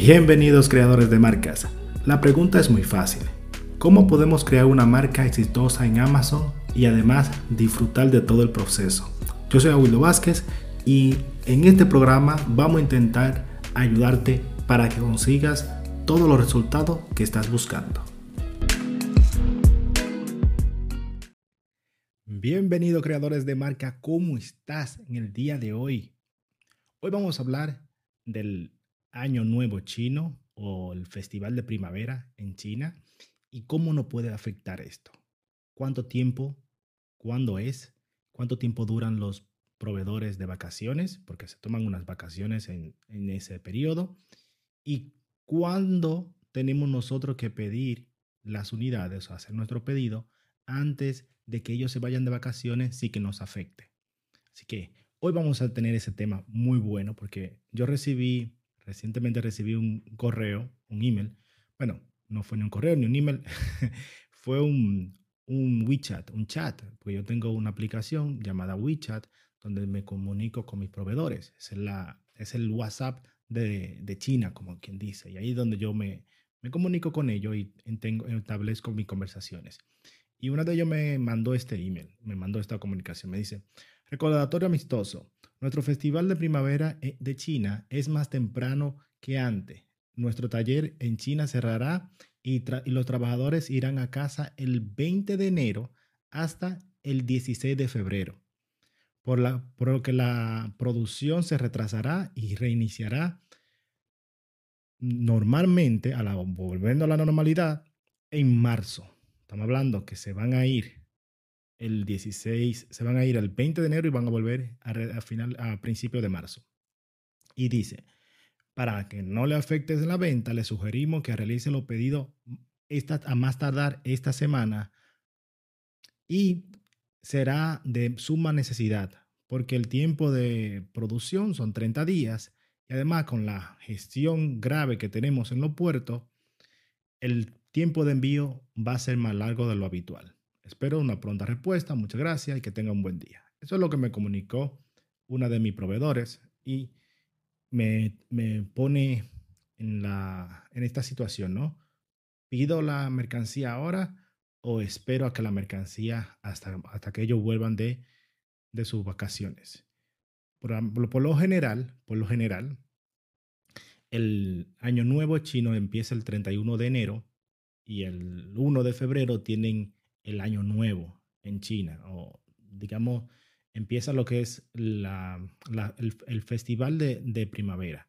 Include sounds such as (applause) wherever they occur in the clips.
Bienvenidos creadores de marcas. La pregunta es muy fácil. ¿Cómo podemos crear una marca exitosa en Amazon y además disfrutar de todo el proceso? Yo soy Aguilo Vázquez y en este programa vamos a intentar ayudarte para que consigas todos los resultados que estás buscando. Bienvenido creadores de marca, ¿cómo estás en el día de hoy? Hoy vamos a hablar del Año Nuevo Chino o el Festival de Primavera en China y cómo no puede afectar esto. ¿Cuánto tiempo? ¿Cuándo es? ¿Cuánto tiempo duran los proveedores de vacaciones? Porque se toman unas vacaciones en, en ese periodo. ¿Y cuándo tenemos nosotros que pedir las unidades o hacer nuestro pedido antes de que ellos se vayan de vacaciones sí que nos afecte? Así que hoy vamos a tener ese tema muy bueno porque yo recibí Recientemente recibí un correo, un email. Bueno, no fue ni un correo ni un email, (laughs) fue un, un WeChat, un chat, porque yo tengo una aplicación llamada WeChat donde me comunico con mis proveedores. Es, la, es el WhatsApp de, China, como quien dice. Y ahí es donde yo me, me comunico con ellos y tengo, establezco mis conversaciones. Y uno de ellos me mandó este email, me mandó esta comunicación. Me dice, recordatorio amistoso. Nuestro festival de primavera eh, de China es más temprano que antes. Nuestro taller en China cerrará y, los trabajadores irán a casa el 20 de enero hasta el 16 de febrero, por, lo que la producción se retrasará y reiniciará normalmente, volviendo a la normalidad, en marzo. Estamos hablando que se van a ir el 16, se van a ir el 20 de enero y van a volver a, final, a principios de marzo. Y dice, para que no le afecte la venta, le sugerimos que realice los pedidos esta, a más tardar esta semana y será de suma necesidad, porque el tiempo de producción son 30 días y además con la gestión grave que tenemos en los puertos, el tiempo de envío va a ser más largo de lo habitual. Espero una pronta respuesta, muchas gracias y que tenga un buen día. Eso es lo que me comunicó una de mis proveedores y me, me pone en, la, en esta situación, ¿no? ¿Pido la mercancía ahora o espero a que la mercancía hasta, hasta que ellos vuelvan de, de sus vacaciones? Por, por, lo general, por lo general, el año nuevo chino empieza el 31 de enero y el 1 de febrero tienen el año nuevo en China, o digamos, empieza lo que es la, el, festival de, primavera.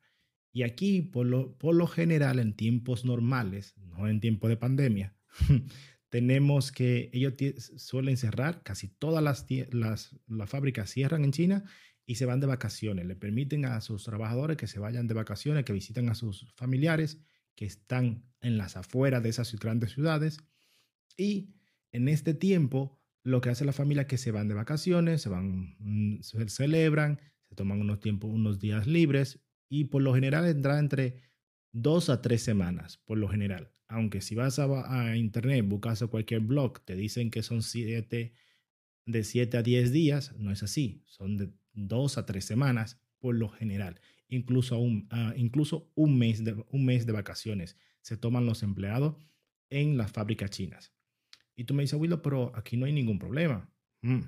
Y aquí, por lo, por lo general, en tiempos normales, no en tiempo de pandemia, (laughs) tenemos que ellos suelen cerrar, casi todas las, las, las fábricas cierran en China y se van de vacaciones. Le permiten a sus trabajadores que se vayan de vacaciones, que visiten a sus familiares que están en las afueras de esas grandes ciudades y en este tiempo, lo que hace la familia es que se van de vacaciones, se van, mm, se celebran, se toman unos tiempos, unos días libres y por lo general entra entre dos a tres semanas, por lo general. Aunque si vas a, internet, buscas a cualquier blog, te dicen que son de siete a diez días, no es así, son de dos a tres semanas por lo general. Incluso un, ah, incluso un, mes de, un mes de vacaciones se toman los empleados en las fábricas chinas. Y tú me dices, Willow, pero aquí no hay ningún problema. Mm.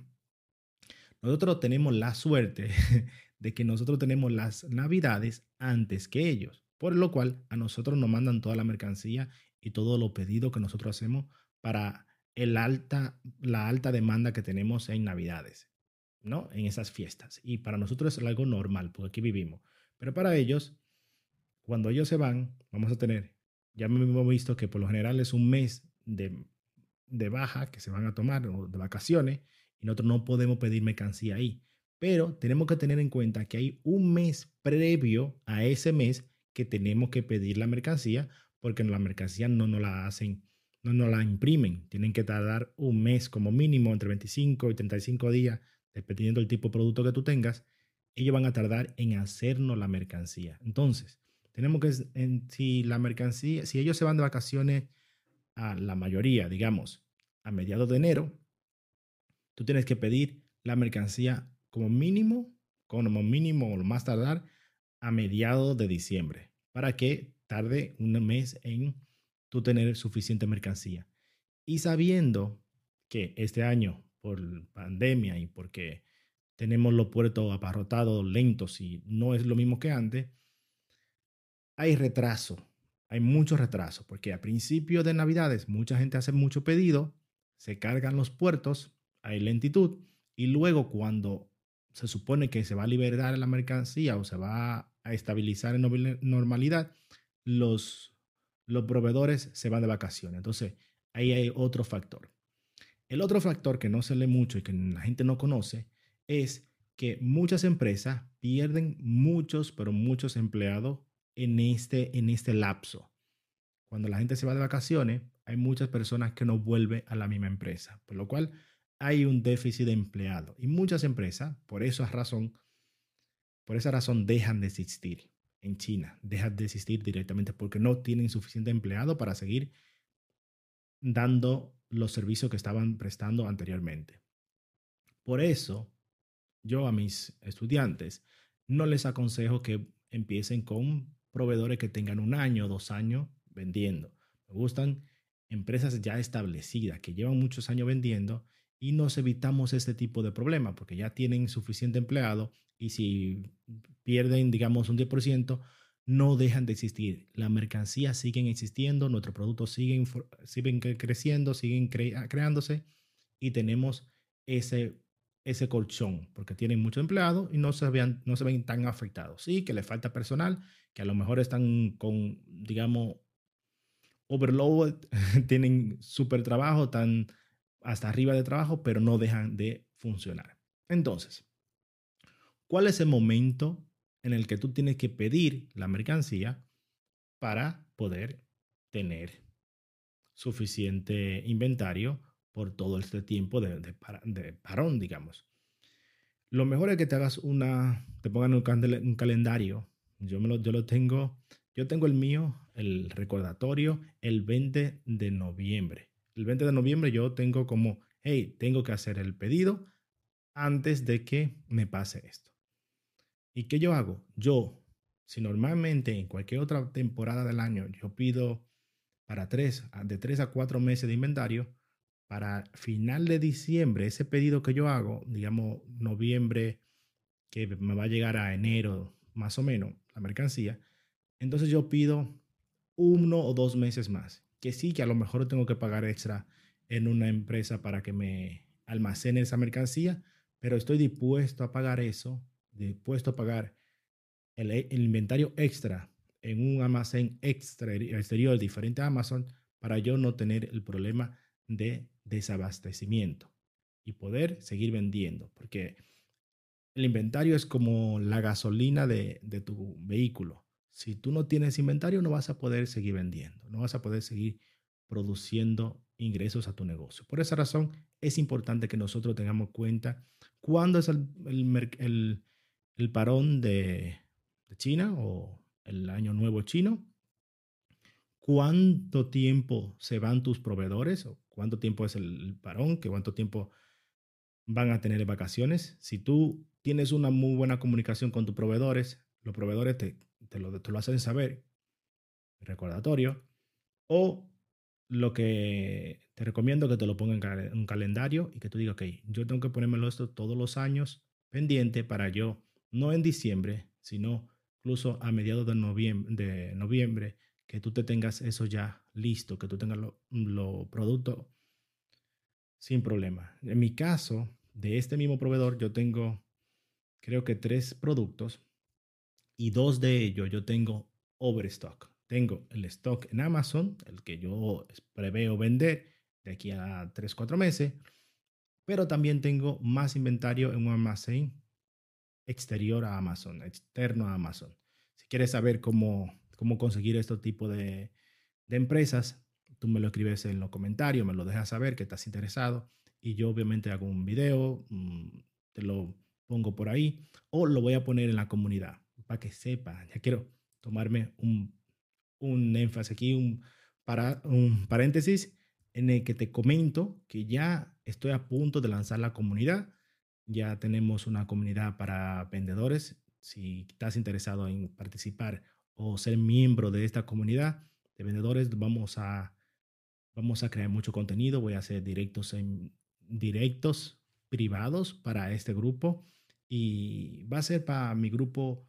Nosotros tenemos la suerte (laughs) de que nosotros tenemos las navidades antes que ellos, por lo cual a nosotros nos mandan toda la mercancía y todos los pedidos que nosotros hacemos para el alta, la alta demanda que tenemos en navidades, ¿no? En esas fiestas. Y para nosotros es algo normal, porque aquí vivimos. Pero para ellos, cuando ellos se van, vamos a tener, ya hemos visto que por lo general es un mes de de baja que se van a tomar o de vacaciones y nosotros no podemos pedir mercancía ahí. Pero tenemos que tener en cuenta que hay un mes previo a ese mes que tenemos que pedir la mercancía porque la mercancía no nos la hacen, no nos la imprimen. Tienen que tardar un mes como mínimo, entre 25 y 35 días, dependiendo del tipo de producto que tú tengas. Ellos van a tardar en hacernos la mercancía. Entonces, tenemos que, si la mercancía, si ellos se van de vacaciones a la mayoría, digamos, a mediados de enero, tú tienes que pedir la mercancía como mínimo, como mínimo o lo más tardar a mediados de diciembre, para que tarde un mes en tú tener suficiente mercancía. Y sabiendo que este año, por pandemia y porque tenemos los puertos abarrotados, lentos y no es lo mismo que antes, hay retraso, hay mucho retraso, porque a principio de Navidades mucha gente hace mucho pedido, se cargan los puertos, hay lentitud y luego cuando se supone que se va a liberar la mercancía o se va a estabilizar en normalidad, los, los proveedores se van de vacaciones. Entonces, ahí hay otro factor. El otro factor que no se lee mucho y que la gente no conoce es que muchas empresas pierden muchos, pero muchos empleados en este, en este lapso. Cuando la gente se va de vacaciones, hay muchas personas que no vuelven a la misma empresa, por lo cual hay un déficit de empleados. Y muchas empresas, por esa razón, por esa razón dejan de existir en China, dejan de existir directamente porque no tienen suficiente empleado para seguir dando los servicios que estaban prestando anteriormente. Por eso, yo a mis estudiantes no les aconsejo que empiecen con proveedores que tengan un año, dos años vendiendo. Me gustan empresas ya establecidas, que llevan muchos años vendiendo y nos evitamos este tipo de problema porque ya tienen suficiente empleado y si pierden, digamos, un 10%, no dejan de existir. La mercancía siguen existiendo, nuestros productos siguen, siguen creciendo, siguen creándose y tenemos ese, ese colchón porque tienen mucho empleado y no se, vean, no se ven tan afectados. Sí, que le falta personal, que a lo mejor están con, digamos, overload, (laughs) tienen súper trabajo, están hasta arriba de trabajo, pero no dejan de funcionar. Entonces, ¿cuál es el momento en el que tú tienes que pedir la mercancía para poder tener suficiente inventario por todo este tiempo de, parón, digamos? Lo mejor es que te hagas una, te pongan un, calendario. Yo, me lo, yo lo tengo, yo tengo el mío, el recordatorio, el 20 de noviembre. El 20 de noviembre yo tengo como, hey, tengo que hacer el pedido antes de que me pase esto. ¿Y qué yo hago? Yo, si normalmente en cualquier otra temporada del año yo pido para tres, de tres a cuatro meses de inventario, para final de diciembre, ese pedido que yo hago, digamos noviembre, que me va a llegar a enero más o menos, la mercancía, entonces yo pido uno o dos meses más. Que sí, que a lo mejor tengo que pagar extra en una empresa para que me almacene esa mercancía, pero estoy dispuesto a pagar eso, dispuesto a pagar el, inventario extra en un almacén extra, exterior diferente a Amazon para yo no tener el problema de desabastecimiento y poder seguir vendiendo, porque el inventario es como la gasolina de, de tu vehículo. Si tú no tienes inventario, no vas a poder seguir vendiendo, no vas a poder seguir produciendo ingresos a tu negocio. Por esa razón, es importante que nosotros tengamos cuenta cuándo es el, el, el, parón de, de China o el año nuevo chino, cuánto tiempo se van tus proveedores o cuánto tiempo es el parón, que cuánto tiempo van a tener vacaciones. Si tú tienes una muy buena comunicación con tus proveedores, los proveedores te te lo, te lo hacen saber, recordatorio, o lo que te recomiendo que te lo ponga en un calendario y que tú digas, ok, yo tengo que ponérmelo esto todos los años pendiente para yo, no en diciembre, sino incluso a mediados de noviembre, de noviembre que tú te tengas eso ya listo, que tú tengas los lo productos sin problema. En mi caso, de este mismo proveedor, yo tengo creo que tres productos y dos de ellos yo tengo overstock. Tengo el stock en Amazon, el que yo preveo vender de aquí a 3, 4 meses, pero también tengo más inventario en un almacén exterior a Amazon, externo a Amazon. Si quieres saber cómo, cómo conseguir este tipo de, de empresas, tú me lo escribes en los comentarios, me lo dejas saber que estás interesado y yo obviamente hago un video, mm, te lo pongo por ahí o lo voy a poner en la comunidad para que sepa. Ya quiero tomarme un, un énfasis aquí, un, para, un paréntesis en el que te comento que ya estoy a punto de lanzar la comunidad. Ya tenemos una comunidad para vendedores. Si estás interesado en participar o ser miembro de esta comunidad de vendedores, vamos a, vamos a crear mucho contenido. Voy a hacer directos, en, directos privados para este grupo y va a ser para mi grupo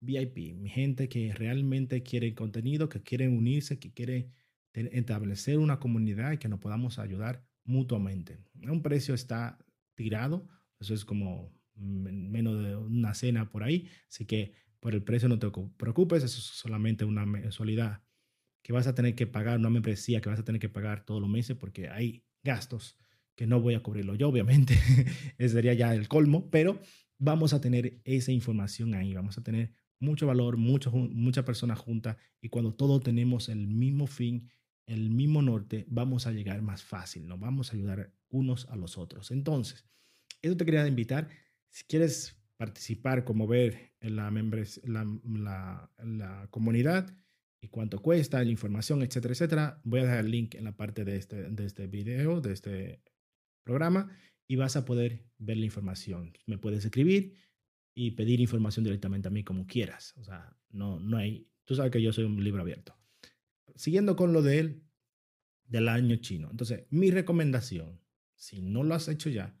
VIP, mi gente que realmente quiere contenido, que quiere unirse, que quiere establecer una comunidad y que nos podamos ayudar mutuamente. Un precio está tirado, eso es como menos de una cena por ahí, así que por el precio no te preocupes, eso es solamente una mensualidad que vas a tener que pagar, una membresía que vas a tener que pagar todos los meses porque hay gastos que no voy a cubrirlo yo, obviamente, (laughs) ese sería ya el colmo, pero vamos a tener esa información ahí, vamos a tener mucho valor, muchas personas juntas y cuando todos tenemos el mismo fin, el mismo norte, vamos a llegar más fácil, nos vamos a ayudar unos a los otros. Entonces, eso te quería invitar. Si quieres participar, como ver la, membres, la, la, comunidad y cuánto cuesta, la información, etcétera, etcétera, voy a dejar el link en la parte de este, de este video, de este programa, y vas a poder ver la información. Me puedes escribir y pedir información directamente a mí como quieras. O sea, no, no hay, tú sabes que yo soy un libro abierto. Siguiendo con lo de él, del año chino. Entonces, mi recomendación, si no lo has hecho ya,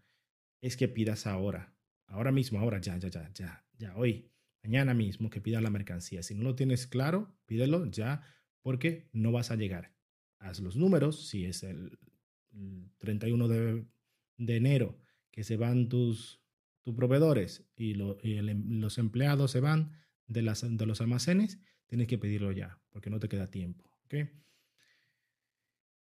es que pidas ahora, ahora mismo, ahora, ya, ya, ya, ya, ya, hoy, mañana mismo, que pidas la mercancía. Si no lo tienes claro, pídelo ya, porque no vas a llegar. Haz los números, si es el 31 de, de enero que se van tus tus proveedores y, em, los empleados se van de, las, de los almacenes, tienes que pedirlo ya, porque no te queda tiempo.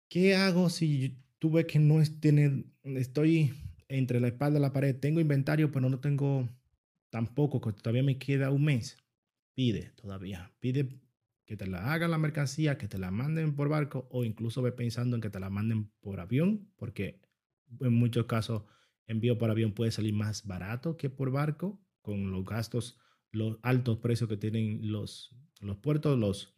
¿Qué hago si tuve que no tiene, estoy entre la espalda y la pared, tengo inventario, pero no tengo tampoco, que todavía me queda un mes? Pide todavía, pide que te la hagan la mercancía, que te la manden por barco o incluso ve pensando en que te la manden por avión, porque en muchos casos envío por avión puede salir más barato que por barco, con los gastos, los altos precios que tienen los, los puertos, los,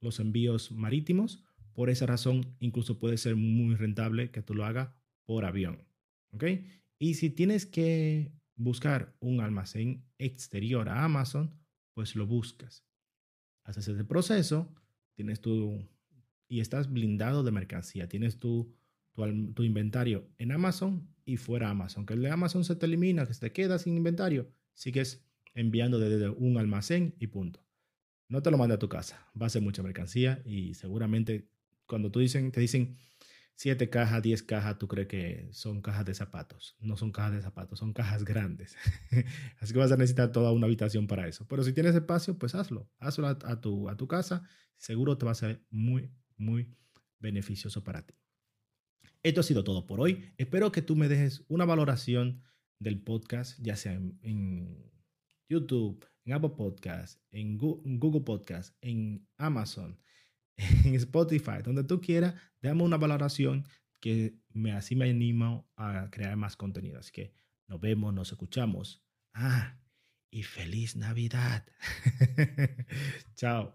los envíos marítimos. Por esa razón, incluso puede ser muy rentable que tú lo hagas por avión. ¿Ok? Y si tienes que buscar un almacén exterior a Amazon, pues lo buscas. Haces ese proceso, tienes tu y estás blindado de mercancía. Tienes tu, tu, inventario en Amazon y fuera Amazon. Que el de Amazon se te elimina, que se te queda sin inventario, sigues enviando desde un almacén y punto. No te lo manda a tu casa, va a ser mucha mercancía y seguramente cuando tú dicen, te dicen 7 cajas, 10 cajas, tú crees que son cajas de zapatos. No son cajas de zapatos, son cajas grandes. (laughs) Así que vas a necesitar toda una habitación para eso. Pero si tienes espacio, pues hazlo. Hazlo a, tu, a tu casa. Seguro te va a ser muy, muy beneficioso para ti. Esto ha sido todo por hoy. Espero que tú me dejes una valoración del podcast, ya sea en, YouTube, en Apple Podcast, en Google Podcast, en Amazon, en Spotify, donde tú quieras, déjame una valoración que me, así me animo a crear más contenido. Así que nos vemos, nos escuchamos. Ah, y feliz Navidad. (laughs) Chao.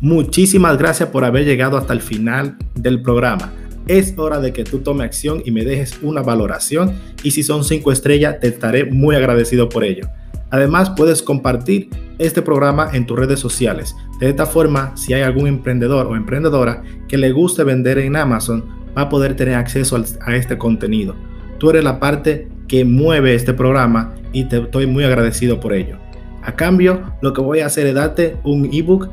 Muchísimas gracias por haber llegado hasta el final del programa. Es hora de que tú tome acción y me dejes una valoración y si son cinco estrellas te estaré muy agradecido por ello. Además puedes compartir este programa en tus redes sociales. De esta forma, si hay algún emprendedor o emprendedora que le guste vender en Amazon, va a poder tener acceso a este contenido. Tú eres la parte que mueve este programa y te estoy muy agradecido por ello. A cambio, lo que voy a hacer es darte un ebook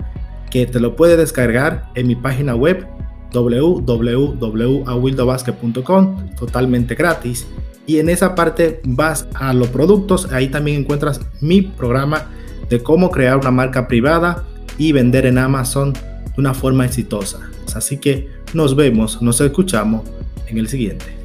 que te lo puedes descargar en mi página web www.awildobasket.com totalmente gratis y en esa parte vas a los productos ahí también encuentras mi programa de cómo crear una marca privada y vender en Amazon de una forma exitosa. Así que nos vemos nos escuchamos en el siguiente